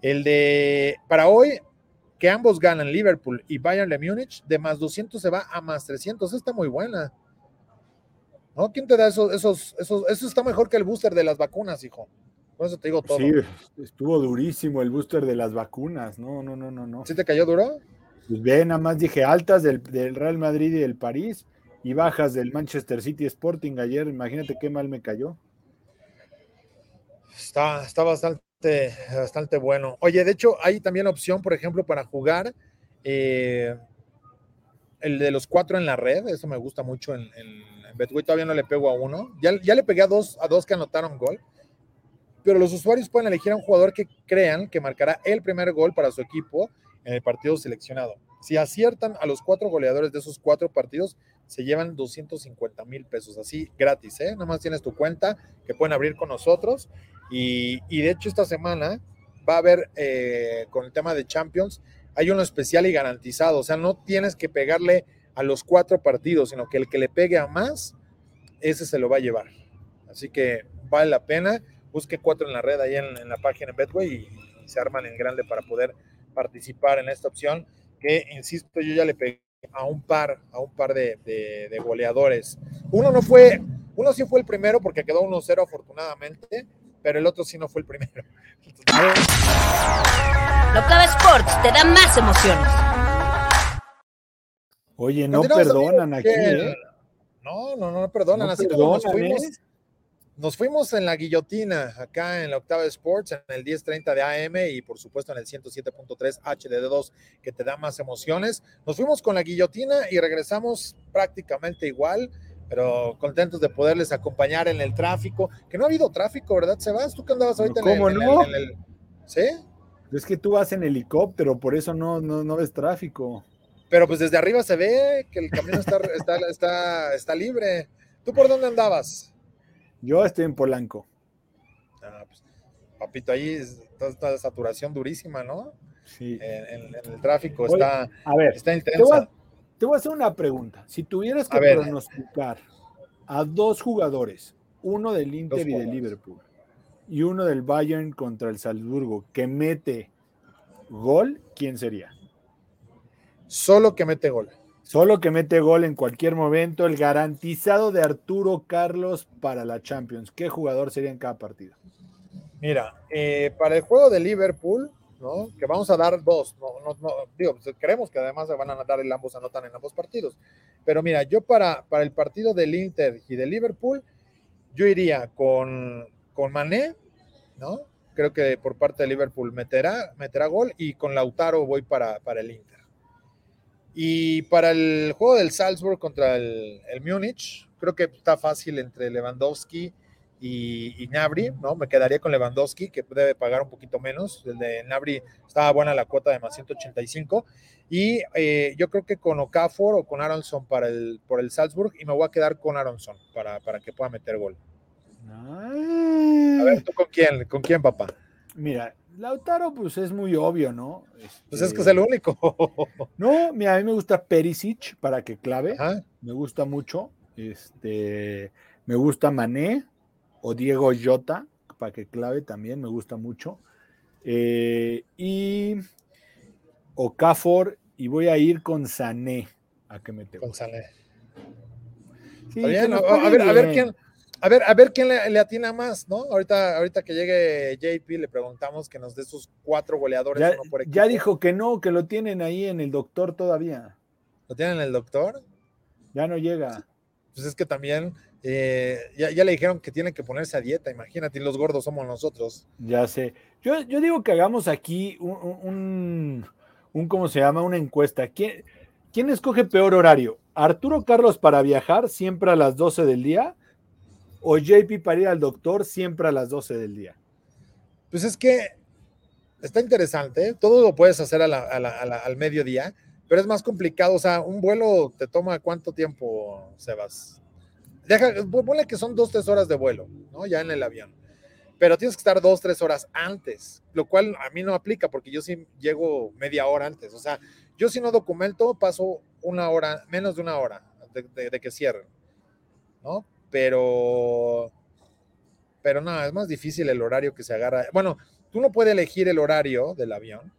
El de para hoy, que ambos ganan Liverpool y Bayern de Múnich, de más 200 se va a más 300. Está muy buena. ¿No? ¿Quién te da esos, esos, esos? Eso está mejor que el booster de las vacunas, hijo. Con eso te digo todo. Sí, ¿Sí, estuvo durísimo el booster de las vacunas. No, no, no, no, no. te cayó duro? Pues ve, nada más dije altas del, del Real Madrid y del París y bajas del Manchester City Sporting ayer. Imagínate qué mal me cayó. Está, está bastante, bastante bueno. Oye, de hecho, hay también opción, por ejemplo, para jugar eh, el de los cuatro en la red. Eso me gusta mucho en, en, en Betway. Todavía no le pego a uno. Ya, ya le pegué a dos, a dos que anotaron gol. Pero los usuarios pueden elegir a un jugador que crean que marcará el primer gol para su equipo en el partido seleccionado. Si aciertan a los cuatro goleadores de esos cuatro partidos, se llevan 250 mil pesos, así gratis, ¿eh? Nada más tienes tu cuenta que pueden abrir con nosotros. Y, y de hecho, esta semana va a haber, eh, con el tema de Champions, hay uno especial y garantizado. O sea, no tienes que pegarle a los cuatro partidos, sino que el que le pegue a más, ese se lo va a llevar. Así que vale la pena. Busque cuatro en la red ahí en, en la página en Betway y, se arman en grande para poder participar en esta opción que, insisto, yo ya le pegué a un par, a un par de, goleadores. Uno no fue, uno sí fue el primero porque quedó 1-0 afortunadamente, pero el otro sí no fue el primero. Locava Sports te da más emociones. Oye, no perdonan aquí, ¿eh? No, no, no perdonan. Así como nos perdonan, fuimos. Nos fuimos en la guillotina, acá en la Octava Sports, en el 1030 de AM y por supuesto en el 107.3 HDD2, que te da más emociones. Nos fuimos con la guillotina y regresamos prácticamente igual, pero contentos de poderles acompañar en el tráfico. Que no ha habido tráfico, ¿verdad, Sebas? ¿Tú que andabas ahorita ¿Cómo en, el, no? en el- ¿Sí? Es que tú vas en helicóptero, por eso no, no, no ves tráfico. Pero pues desde arriba se ve que el camino está, está, está, está libre. ¿Tú por dónde andabas? Yo estoy en Polanco. Ah, pues, papito, ahí es- está esta saturación durísima, ¿no? Sí. En, en- en el tráfico Oye, está, A ver, está te voy, a, intensa. te voy a hacer una pregunta. Si tuvieras que A ver. pronosticar a dos jugadores, uno del Inter y del. Liverpool, y uno del Bayern contra el Salzburgo, que mete gol, ¿quién sería? Solo que mete gol. Solo que mete gol en cualquier momento, el garantizado de Arturo Carlos para la Champions. ¿Qué jugador sería en cada partido? Mira, eh, para el juego de Liverpool, ¿no? Que vamos a dar dos, no, no, no, digo, pues, creemos que además se van a dar el ambos anotan en ambos partidos. Pero mira, yo para, para el partido del Inter y del Liverpool, yo iría con, con Mané, ¿no? Creo que por parte de Liverpool meterá, meterá gol y con Lautaro voy para, para el Inter. Y para el juego del Salzburg contra el, el Múnich, creo que está fácil entre Lewandowski y, y Nabri, ¿no? Me quedaría con Lewandowski, que debe pagar un poquito menos. El de Nabri estaba buena la cuota de más 185. Y eh, yo creo que con Okafor o con Aronson para el, por el Salzburg, y me voy a quedar con Aronson para, para que pueda meter gol. A ver, ¿tú con quién? ¿Con quién, papá? Mira, Lautaro, pues es muy obvio, ¿no? Pues es Este, que es el único. No, mira, a mí me gusta Perisic para que clave. Ajá. Me gusta mucho. Este, me gusta Mané o Diego Jota para que clave también, me gusta mucho. Eh, y Okafor y voy a ir con Sané a que mete. Con gol. Sané. Sí, a, ver, a ver quién, a ver, a ver quién le, le atina más, ¿no? Ahorita, ahorita que llegue JP, le preguntamos que nos dé sus cuatro goleadores, Ya, por ya dijo que no, que lo tienen ahí en el doctor todavía. ¿Lo tienen el doctor? Ya no llega. Pues es que también eh, ya, ya le dijeron que tiene que ponerse a dieta, imagínate, y los gordos somos nosotros. Ya sé. Yo, yo digo que hagamos aquí un, un, un- ¿cómo se llama? Una encuesta. ¿Quién, ¿Quién escoge peor horario? ¿Arturo Carlos para viajar siempre a las 12 del día? ¿O JP para ir al doctor siempre a las 12 del día? Pues es que está interesante, todo lo puedes hacer al mediodía, pero es más complicado, o sea, un vuelo te toma cuánto tiempo, Sebas. Deja, ponle que son dos, tres horas de vuelo, ¿no? Ya en el avión. Pero tienes que estar dos, tres horas antes, lo cual a mí no aplica porque yo sí llego media hora antes. O sea, yo si no documento, paso una hora, menos de una hora de- de que cierren, ¿no? Pero, pero no, es más difícil el horario que se agarra. Bueno, tú no puedes elegir el horario del avión.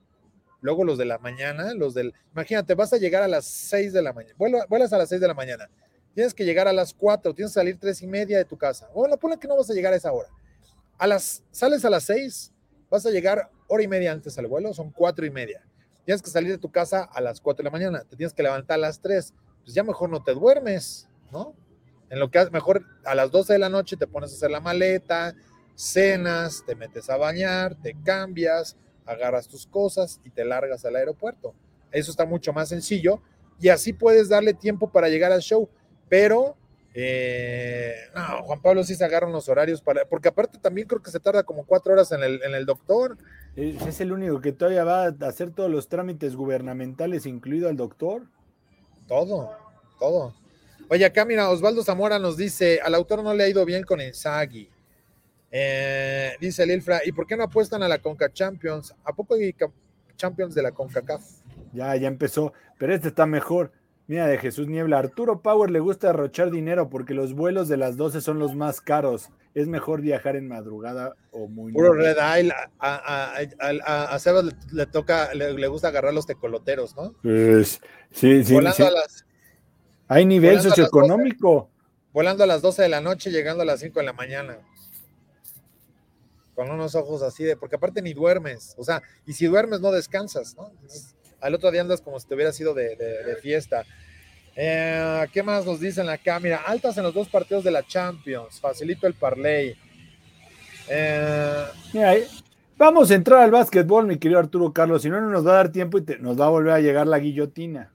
Luego los de la mañana, los del... Imagínate, vas a llegar a las 6 de la mañana. Vuela- Vuelas a las 6 de la mañana. Tienes que llegar a las 4, tienes que salir tres y media de tu casa. Bueno, ponle que no vas a llegar a esa hora. A las, sales a las 6, vas a llegar hora y media antes al vuelo, son cuatro y media. Tienes que salir de tu casa a las 4 de la mañana, te tienes que levantar a las 3. Pues ya mejor no te duermes, ¿no? En lo que mejor a las 12 de la noche te pones a hacer la maleta, cenas, te metes a bañar, te cambias, agarras tus cosas y te largas al aeropuerto. Eso está mucho más sencillo y así puedes darle tiempo para llegar al show. Pero, eh, no, Juan Pablo sí se agarra unos horarios para, porque aparte también creo que se tarda como cuatro horas en el, en el doctor. Es, es el único que todavía va a hacer todos los trámites gubernamentales, incluido al doctor. Todo, todo. Oye, acá mira, Osvaldo Zamora nos dice, al autor no le ha ido bien con Inzaghi. Eh, dice Lilfra, ¿y por qué no apuestan a la Conca Champions? ¿A poco hay Champions de la CONCACAF? Ya, ya empezó, pero este está mejor. Mira, de Jesús Niebla, Arturo Power le gusta derrochar dinero porque los vuelos de las 12 son los más caros. Es mejor viajar en madrugada o muy Puro. Red Eye, a, a, a- a- a Sebas le, le toca, le, le gusta agarrar los tecoloteros, ¿no? Pues, sí, sí, volando, sí. A las, Hay nivel volando a las socioeconómico. volando a las 12 de la noche, llegando a las 5 de la mañana. Con unos ojos así de, porque aparte ni duermes, o sea, y si duermes no descansas, ¿no? Entonces, al otro día andas como si te hubiera sido de, de- de fiesta. Eh, ¿Qué más nos dicen acá? Mira, altas en los dos partidos de la Champions. Facilito el parlay. Eh, Mira, vamos a entrar al básquetbol, mi querido Arturo Carlos. Si no, no nos va a dar tiempo y nos va a volver a llegar la guillotina.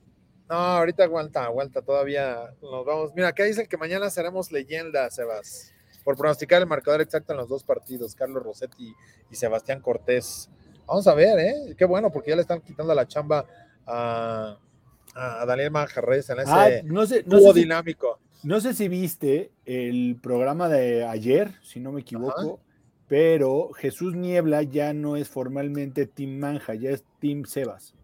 No, ahorita aguanta, aguanta, todavía nos vamos. Mira, acá dicen que mañana seremos leyenda, Sebas, por pronosticar el marcador exacto en los dos partidos, Carlos Rossetti y Sebastián Cortés. Vamos a ver, ¿eh? Qué bueno, porque ya le están quitando la chamba a, Daniel Manjarres en ese ah, no sé, dinámico. no sé si viste el programa de ayer, si no me equivoco, pero Jesús Niebla ya no es formalmente Team Manja, ya es Team Sebas.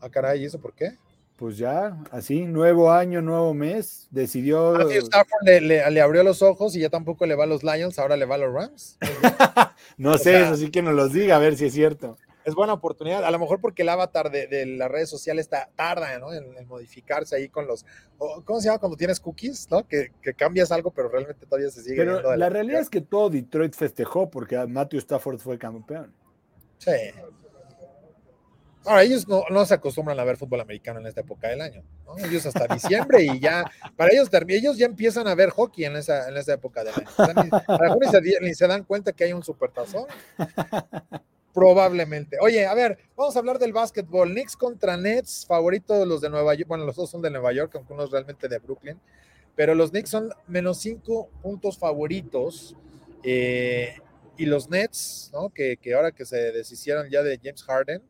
Ah, caray, ¿y eso por qué? Pues ya, así, nuevo año, nuevo mes, decidió. Stafford le, abrió los ojos y ya tampoco le va a los Lions, ahora le va a los Rams. no sé, así que nos los diga, a ver si es cierto. Es buena oportunidad, a lo mejor porque el avatar de, las redes sociales está, tarda ¿no? en, modificarse ahí con los. ¿Cómo se llama cuando tienes cookies? ¿no? Que, cambias algo, pero realmente todavía se sigue. Pero la realidad es que todo Detroit festejó porque Matthew Stafford fue campeón. Sí, Ahora, ellos no, se acostumbran a ver fútbol americano en esta época del año. Ellos hasta diciembre y ya, para ellos, ellos ya empiezan a ver hockey en esa, en esa época del año. a lo mejor ni se, dan cuenta que hay un supertazón. Probablemente. Oye, a ver, vamos a hablar del básquetbol. Knicks contra Nets, favorito de los de Nueva York. Bueno, los dos son de Nueva York, aunque uno es realmente de Brooklyn. Pero los Knicks son menos cinco puntos favoritos. Eh, y los Nets, ¿no? Que ahora que se deshicieron ya de James Harden,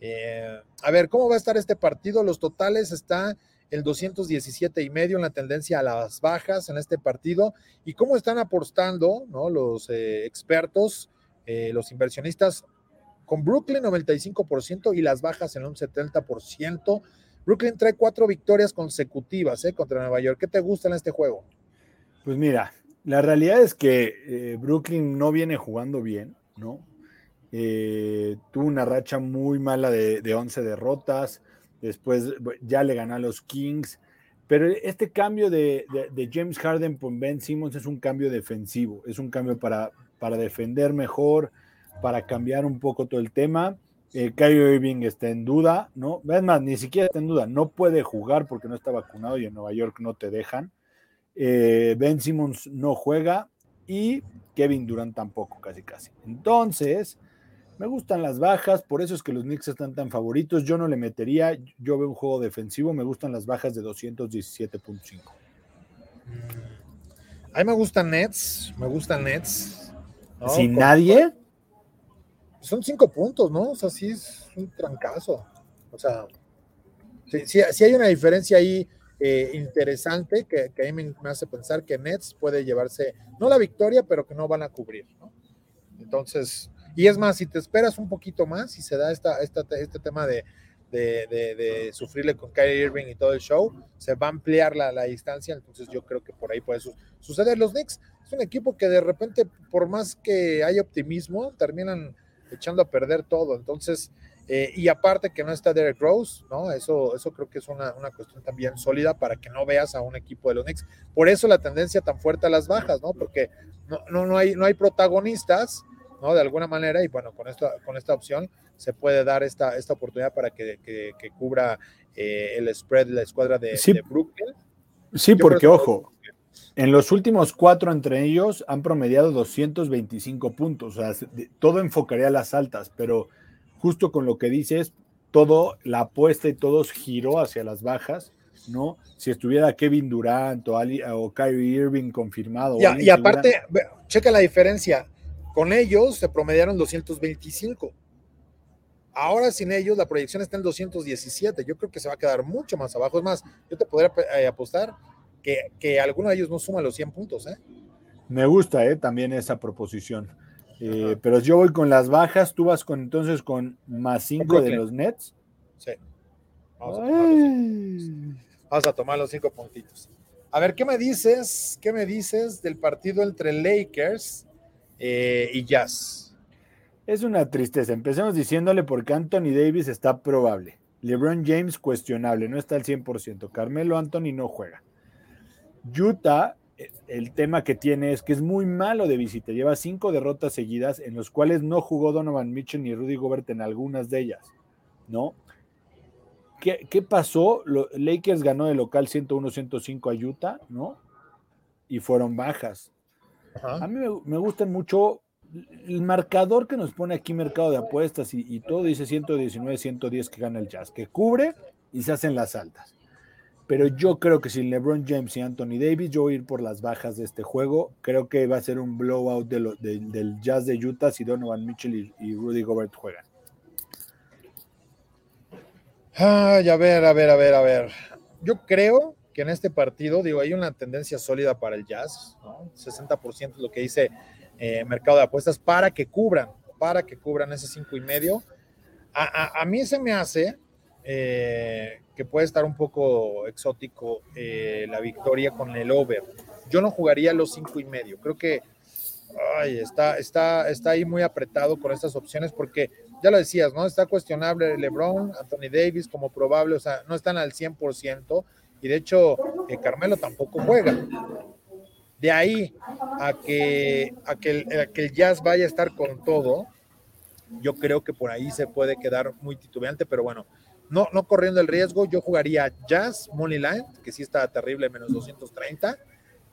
eh, a ver, ¿cómo va a estar este partido? Los totales está el 217 y medio en la tendencia a las bajas en este partido y cómo están apostando los eh, expertos, eh, los inversionistas con Brooklyn 95% y las bajas en un 70%. Brooklyn trae cuatro victorias consecutivas contra Nueva York. ¿Qué te gusta en este juego? Pues mira, la realidad es que Brooklyn no viene jugando bien, ¿no? Eh, tuvo una racha muy mala de, de 11 derrotas, después ya le ganó a los Kings, pero este cambio de, James Harden por Ben Simmons es un cambio defensivo, es un cambio para, para defender mejor, para cambiar un poco todo el tema. Eh, Kyrie Irving está en duda, ¿no? Es más, ni siquiera está en duda, no puede jugar porque no está vacunado y en Nueva York no te dejan. Eh, ben Simmons no juega y Kevin Durant tampoco, casi casi. Entonces, me gustan las bajas, por eso es que los Knicks están tan favoritos. Yo no le metería, yo veo un juego defensivo, me gustan las bajas de 217.5. A mí me gustan Nets, me gustan Nets. ¿Sin nadie? Son cinco puntos, ¿no? O sea, sí es un trancazo. O sea, sí, hay una diferencia ahí eh, interesante que, a mí me, hace pensar que Nets puede llevarse, no la victoria, pero que no van a cubrir, ¿no? Entonces, y es más, si te esperas un poquito más y se da esta, esta, este tema de, de, sufrirle con Kyrie Irving y todo el show, se va a ampliar la, la, distancia, entonces yo creo que por ahí puede suceder. Los Knicks es un equipo que de repente, por más que haya optimismo, terminan echando a perder todo, entonces, eh, y aparte que no está Derek Rose, ¿no? Eso, eso creo que es una, una, cuestión también sólida para que no veas a un equipo de los Knicks. Por eso la tendencia tan fuerte a las bajas, ¿no? Porque no, no, no, hay, no hay protagonistas, ¿no? De alguna manera, y bueno, con esta, con esta opción se puede dar esta, esta oportunidad para que, cubra eh, el spread la escuadra de, Brooklyn. Sí, porque ojo, en los últimos cuatro entre ellos han promediado 225 puntos, o sea, todo enfocaría a las altas, pero justo con lo que dices, todo, la apuesta y todo giró hacia las bajas, ¿no? Si estuviera Kevin Durant o, Ali, o Kyrie Irving confirmado. y aparte, checa la diferencia, con ellos se promediaron 225. Ahora sin ellos la proyección está en 217. Yo creo que se va a quedar mucho más abajo. Es más, yo te podría eh, apostar que, que, alguno de ellos no suma los 100 puntos. ¿eh? Me gusta ¿eh? también esa proposición. Eh, pero yo voy con las bajas. Tú vas con entonces con más 5 de los Nets. Sí. Vamos a, tomar los, 5 puntitos. A ver, ¿qué me dices? ¿Qué me dices del partido entre Lakers eh, y Jazz. Es una tristeza. Empecemos diciéndole porque Anthony Davis está probable. LeBron James cuestionable, no está al 100%. Carmelo Anthony no juega. Utah, eh, el tema que tiene es que es muy malo de visita. Lleva cinco derrotas seguidas en los cuales no jugó Donovan Mitchell ni Rudy Gobert en algunas de ellas, ¿no? ¿qué, qué pasó? Lo, Lakers ganó de local 101-105 a Utah, ¿no? Y fueron bajas. Ajá. A mí me, me gustan mucho el marcador que nos pone aquí Mercado de Apuestas y, y todo dice 119, 110 que gana el Jazz, que cubre y se hacen las altas. Pero yo creo que si LeBron James y Anthony Davis, yo voy a ir por las bajas de este juego. Creo que va a ser un blowout de lo- de- del Jazz de Utah si Donovan Mitchell y, y Rudy Gobert juegan. Ay, a ver, a ver, a ver, a ver. Yo creo que en este partido, digo, hay una tendencia sólida para el Jazz, ¿no? 60% es lo que dice eh, Mercado de Apuestas para que cubran, para que cubran ese cinco y medio. A, a- a mí se me hace eh, que puede estar un poco exótico eh, la victoria con el over. Yo no jugaría los cinco y medio. Creo que ay, está, está, está ahí muy apretado con estas opciones porque ya lo decías, ¿no? Está cuestionable LeBron, Anthony Davis como probable, o sea, no están al 100% y de hecho eh, Carmelo tampoco juega. De ahí a que, a, que el, a que Jazz vaya a estar con todo, yo creo que por ahí se puede quedar muy titubeante, pero bueno, no, no corriendo el riesgo, yo jugaría Jazz Money que sí está terrible, menos 230,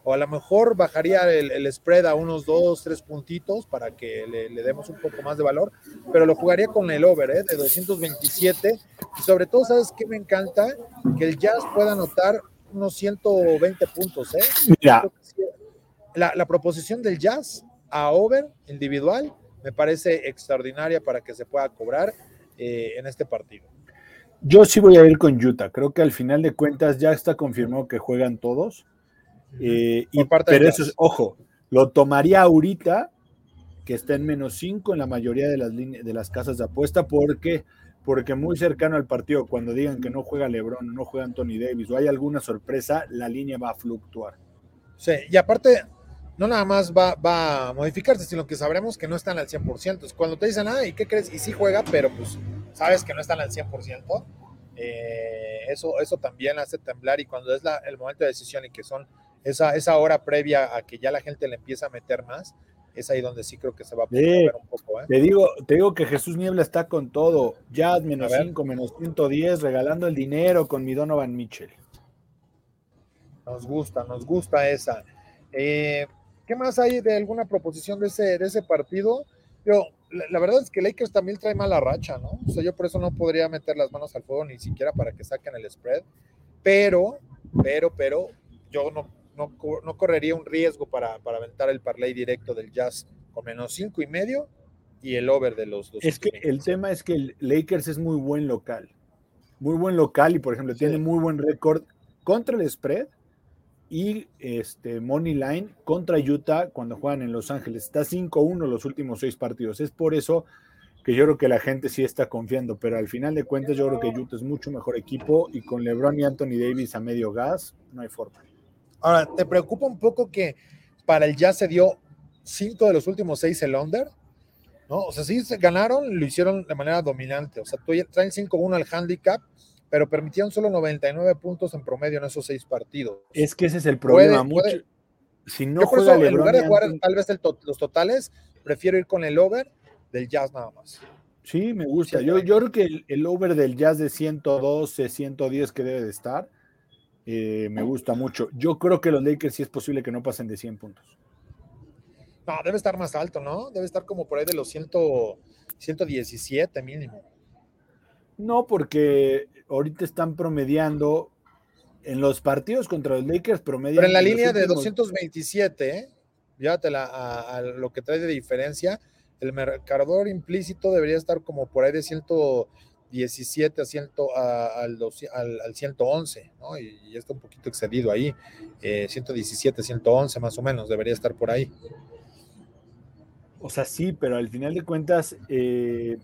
o a lo mejor bajaría el, el spread a unos dos, tres puntitos para que le, le demos un poco más de valor, pero lo jugaría con el over ¿eh? de 227, y sobre todo, ¿sabes qué me encanta? Que el Jazz pueda anotar unos 120 puntos, ¿eh? Mira, la proposición del Jazz a over individual me parece extraordinaria para que se pueda cobrar eh, en este partido. yo sí voy a ir con Utah. Creo que al final de cuentas ya está confirmado que juegan todos. Eh, y, pero eso es, ojo, lo tomaría ahorita, que está en menos 5 en la mayoría de las, líneas, de las casas de apuesta, porque, porque muy cercano al partido, cuando digan que no juega LeBron, no juega Anthony Davis o hay alguna sorpresa, la línea va a fluctuar. Sí, y aparte, no nada más va, va a modificarse, sino que sabremos que no están al 100%. Es Cuando te dicen, ah, ¿y qué crees? Y sí juega, pero pues sabes que no están al 100%. eh, eso, eso también hace temblar y cuando es la, el momento de decisión y que son esa, esa hora previa a que ya la gente le empieza a meter más, es ahí donde sí creo que se va a Sí. mover un poco. ¿eh? Te digo, te digo que Jesús Niebla está con todo. Jazz menos A ver. 5, menos 110, regalando el dinero con mi Donovan Mitchell. Nos gusta, nos gusta esa. Eh, ¿Qué más hay de alguna proposición de ese, de ese partido? Yo, la, la verdad es que Lakers también trae mala racha, ¿no? O sea, yo por eso no podría meter las manos al fuego ni siquiera para que saquen el spread. Pero, pero, pero, yo no, no, no correría un riesgo para, para aventar el parlay directo del Jazz con menos cinco y medio y el over de los dos. Es que el tema es que el Lakers es muy buen local. Muy buen local y, por ejemplo, Sí. tiene muy buen récord contra el spread y este Money Line contra Utah cuando juegan en Los Ángeles. Está 5-1 los últimos seis partidos. Es por eso que yo creo que la gente sí está confiando, pero al final de cuentas yo creo que Utah es mucho mejor equipo y con LeBron y Anthony Davis a medio gas, no hay forma. Ahora, ¿te preocupa un poco que para el Jazz se dio cinco de los últimos seis el under? ¿No? O sea, sí se ganaron, lo hicieron de manera dominante. O sea, tú- traen 5-1 al handicap, pero permitieron solo 99 puntos en promedio en esos seis partidos. Es que ese es el Puede- problema. mucho, si no Yo juega eso, en LeBron lugar de jugar tal vez el to- los totales, prefiero ir con el over del Jazz nada más. Sí, me gusta. Yo, 120. yo creo que el, el over del jazz de 112, 110 que debe de estar, eh, me gusta mucho. Yo creo que los Lakers sí es posible que no pasen de 100 puntos. No, debe estar más alto, ¿no? Debe estar como por ahí de los 100, 117 mínimo. No, porque ahorita están promediando en los partidos contra los Lakers promedian. Pero en la línea de últimos- 227, ¿eh? llévatela a, a lo que trae de diferencia. El marcador implícito debería estar como por ahí de 117 a 100, a- al, 200 al, al 111, ¿no? Y, y está un poquito excedido ahí. Eh, 117, 111 más o menos, debería estar por ahí. O sea, sí, pero al final de cuentas eh,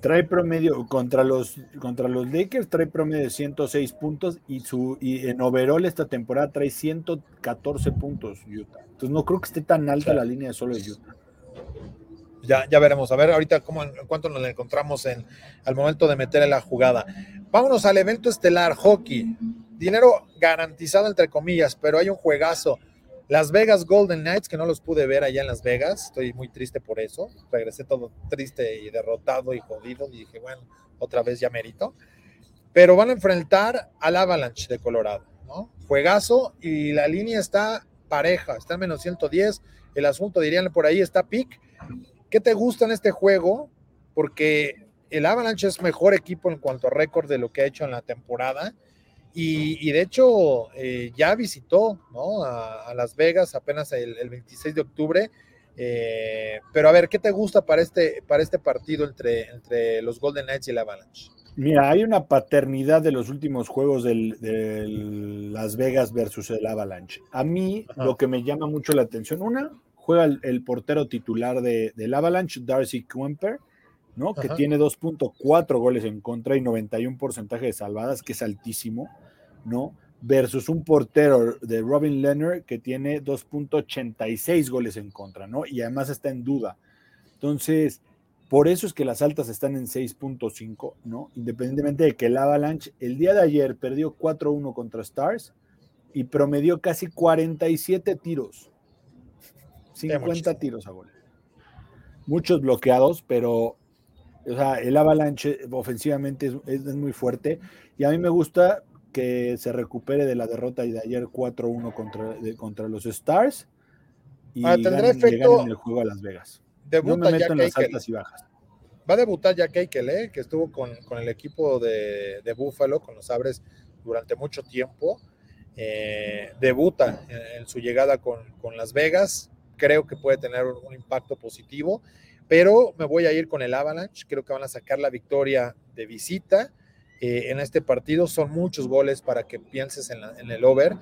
trae promedio contra los contra los Lakers trae promedio de 106 puntos y su y en overall esta temporada trae 114 puntos Utah. Entonces no creo que esté tan alta la línea de solo de Utah. Ya, ya veremos. A ver ahorita cómo, en cuánto nos encontramos en, al momento de meter en la jugada. Vámonos al evento estelar, hockey. Dinero garantizado, entre comillas, pero hay un juegazo. Las Vegas Golden Knights, que no los pude ver allá en Las Vegas. Estoy muy triste por eso. Regresé todo triste y derrotado y jodido. Y dije, bueno, otra vez ya merito. pero van a enfrentar al Avalanche de Colorado, ¿no? Juegazo y la línea está pareja, está en menos 110. El asunto, dirían por ahí, está pick. ¿Qué te gusta en este juego? Porque el Avalanche es mejor equipo en cuanto a récord de lo que ha hecho en la temporada. Y, de hecho, eh, ya visitó ¿no? a, Las Vegas apenas el, 26 de octubre. Eh, pero a ver, ¿qué te gusta para este, para este partido entre, entre los Golden Knights y el Avalanche? Mira, hay una paternidad de los últimos juegos de Las Vegas versus el Avalanche. A mí lo que me llama mucho la atención, una, juega el, portero titular de, del Avalanche, Darcy Kemper, ¿no? Que tiene 2.4 goles en contra y 91 porcentaje de salvadas, que es altísimo, ¿no? Versus un portero de Robin Leonard que tiene 2.86 goles en contra, ¿no? Y además está en duda. Entonces, por eso es que las altas están en 6.5, ¿no? Independientemente de que el Avalanche el día de ayer perdió 4-1 contra Stars y promedió casi 47 tiros. 50 tiros a gol. Muchos bloqueados, pero o sea, el Avalanche ofensivamente es, muy fuerte y a mí me gusta que se recupere de la derrota de ayer 4-1 contra, contra los Stars y ah, tendrá efecto, en el juego a Las Vegas. Debuta me meto en las altas y bajas. Va a debutar Jack Eichel, ¿eh? que estuvo con, el equipo de, de, Buffalo, con los Sabres, durante mucho tiempo. Eh, debuta en, su llegada con, Las Vegas. Creo que puede tener un, impacto positivo, pero me voy a ir con el Avalanche. Creo que van a sacar la victoria de visita. Eh, en este partido son muchos goles para que pienses en, el over.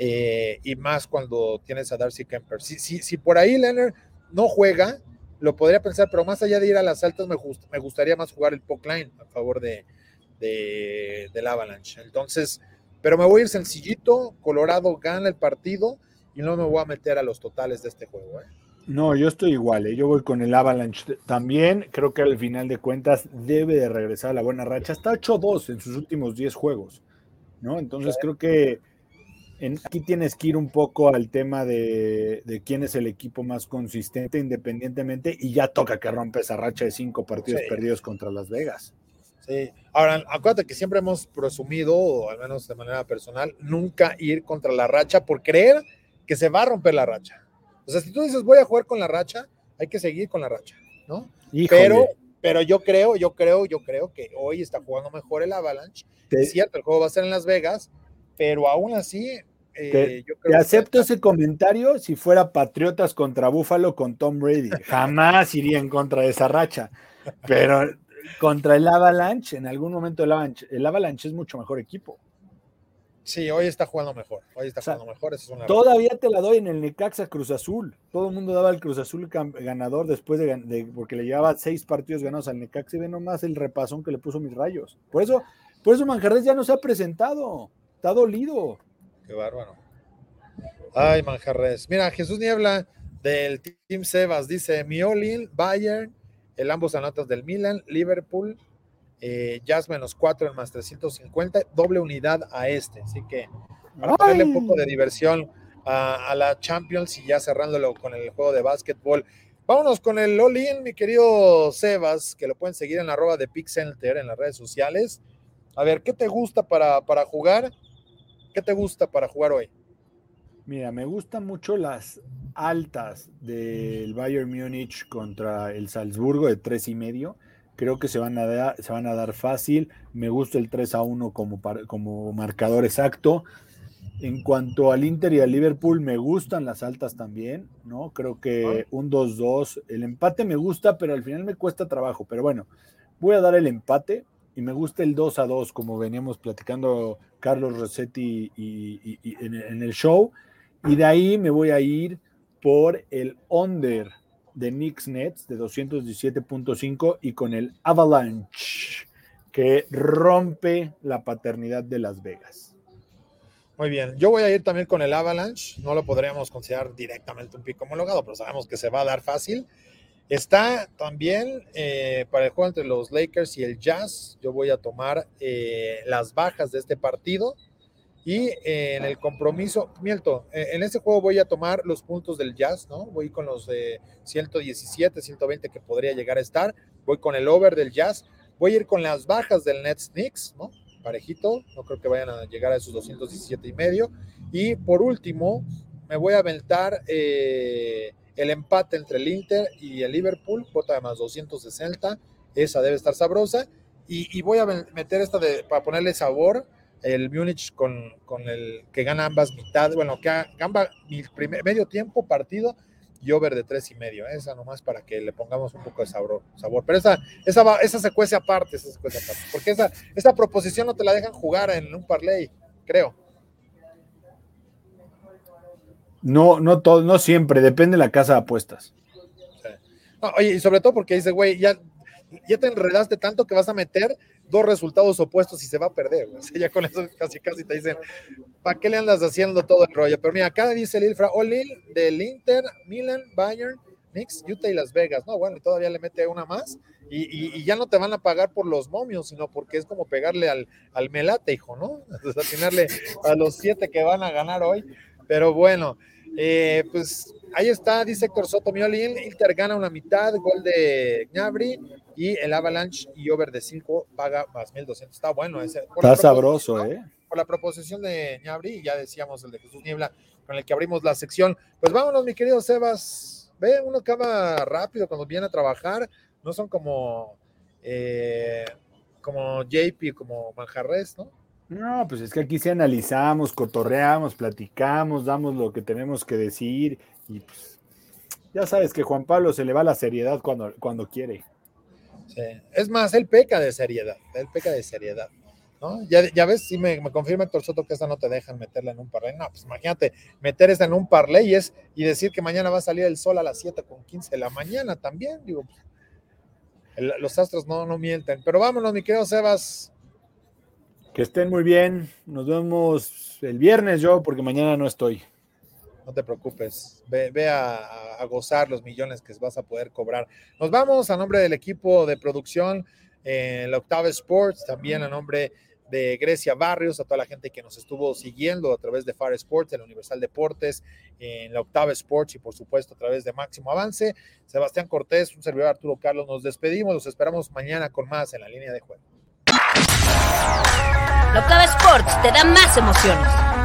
y más cuando tienes a Darcy Kemper. Si, si, si por ahí Leonard no juega, lo podría pensar, pero más allá de ir a las altas, me, me gustaría más jugar el poke line a favor de, del Avalanche. Entonces, pero me voy a ir sencillito, Colorado gana el partido y no me voy a meter a los totales de este juego. ¿eh? No, yo estoy igual, ¿eh? yo voy con el Avalanche también. Creo que al final de cuentas debe de regresar a la buena racha. Está 8-2 en sus últimos 10 juegos, ¿no? Entonces creo que aquí tienes que ir un poco al tema de, quién es el equipo más consistente independientemente y ya toca que rompe esa racha de cinco partidos perdidos contra Las Vegas. Sí, ahora acuérdate que siempre hemos presumido, o al menos de manera personal, nunca ir contra la racha por creer que se va a romper la racha. O sea, si tú dices voy a jugar con la racha, hay que seguir con la racha, ¿no? Pero, pero yo creo, yo creo, yo creo que hoy está jugando mejor el Avalanche. Es cierto, el juego va a ser en Las Vegas, pero aún así te, eh, acepto ese comentario si fuera Patriotas contra Búfalo con Tom Brady. Jamás iría en contra de esa racha. Pero contra el Avalanche, en algún momento el Avalanche, el Avalanche es mucho mejor equipo. Sí, hoy está jugando mejor. Hoy está jugando mejor. todavía te la doy en el Necaxa Cruz Azul. Todo el mundo daba el Cruz Azul ganador después de, porque le llevaba seis partidos ganados al Necaxa y ve nomás el repasón que le puso mis rayos. Por eso, por eso Manjarres ya no se ha presentado. Está dolido. Qué bárbaro. Ay, Manjarres. Mira, Jesús Niebla del Team Sebas dice: Miolin, Bayern, el ambos anotas del Milan, Liverpool, eh, Jazz menos 4 en más 350, doble unidad a este. Así que para ponerle un poco de diversión a, la Champions y ya cerrándolo con el juego de básquetbol. Vámonos con el All-In, mi querido Sebas, que lo pueden seguir en la arroba de Center en las redes sociales. A ver, ¿qué te gusta para, para jugar? ¿Qué te gusta para jugar hoy? Mira, me gustan mucho las altas del Bayern Múnich contra el Salzburgo de tres y medio. Creo que se van a dar, se van a dar fácil. Me gusta el 3 a 1 como, como marcador exacto. En cuanto al Inter y al Liverpool, me gustan las altas también, ¿no? Creo que un 2-2. El empate me gusta, pero al final me cuesta trabajo. Pero bueno, voy a dar el empate y me gusta el 2 a 2, como veníamos platicando Carlos Rossetti y, en, el show. Y de ahí me voy a ir por el under de Knicks Nets de 217.5 y con el Avalanche, que rompe la paternidad de Las Vegas. Muy bien, yo voy a ir también con el Avalanche, no lo podríamos considerar directamente un pico homologado, pero sabemos que se va a dar fácil. Está también eh, para el juego entre los Lakers y el Jazz. Yo voy a tomar eh, las bajas de este partido. Y eh, en el compromiso, Mielto, en este juego voy a tomar los puntos del Jazz, ¿no? Voy con los de 117, 120 que podría llegar a estar. Voy con el over del Jazz. Voy a ir con las bajas del Nets Knicks, ¿no? parejito, no creo que vayan a llegar a esos 217 y medio. Y por último, me voy a aventar eh, el empate entre el Inter y el Liverpool, cuota de más 260, esa debe estar sabrosa. Y, voy a meter esta de, para ponerle sabor, el Múnich con, con, el que gana ambas mitades, bueno, que gamba primer, medio tiempo partido y over de tres y medio, ¿eh? esa nomás para que le pongamos un poco de sabor, sabor. pero esa, esa, esa secuencia aparte, esa secuencia aparte, porque esa, esa proposición no te la dejan jugar en un parlay, creo. No, no todo, no siempre, depende de la casa de apuestas. oye, y sobre todo porque dice, güey, ya, ya te enredaste tanto que vas a meter dos resultados opuestos y se va a perder. O sea, ya con eso casi casi te dicen, ¿para qué le andas haciendo todo el rollo? Pero mira, acá dice el Ilfra, Olil del Inter, Milan, Bayern, Knicks, Utah y Las Vegas. No, bueno, y todavía le mete una más y, y, ya no te van a pagar por los momios, sino porque es como pegarle al, al melate, hijo, ¿no? Atinarle a los siete que van a ganar hoy. Pero bueno, eh, pues ahí está, dice Héctor Soto Miolín, Inter gana una mitad, gol de Gnabry y el Avalanche y over de 5 paga más 1200. Está bueno ese. Está sabroso, ¿eh? Por la proposición de Gnabry, ya decíamos el de Jesús Niebla, con el que abrimos la sección. Pues vámonos, mi querido Sebas. Ve, uno acaba rápido cuando viene a trabajar, no son como, eh, como JP, como Manjarres, ¿no? No, pues es que aquí sí analizamos, cotorreamos, platicamos, damos lo que tenemos que decir y pues ya sabes que Juan Pablo se le va la seriedad cuando, cuando quiere. Sí. Es más, él peca de seriedad, él peca de seriedad. ¿no? Ya, ya ves, sí me, me, confirma Héctor Soto que esta no te dejan meterla en un parlay. No, pues imagínate, meter esta en un parlay y, es, y decir que mañana va a salir el sol a las 7 con 15 de la mañana también. Digo, los astros no, no mienten. Pero vámonos, mi querido Sebas. Que estén muy bien. Nos vemos el viernes yo, porque mañana no estoy. No te preocupes. Ve, a, gozar los millones que vas a poder cobrar. Nos vamos a nombre del equipo de producción en la Octava Sports, también a nombre de Grecia Barrios, a toda la gente que nos estuvo siguiendo a través de Far Sports, en Universal Deportes, en la Octava Sports y por supuesto a través de Máximo Avance. Sebastián Cortés, un servidor Arturo Carlos, nos despedimos, los esperamos mañana con más en la línea de juego. Locava Sports te da más emociones.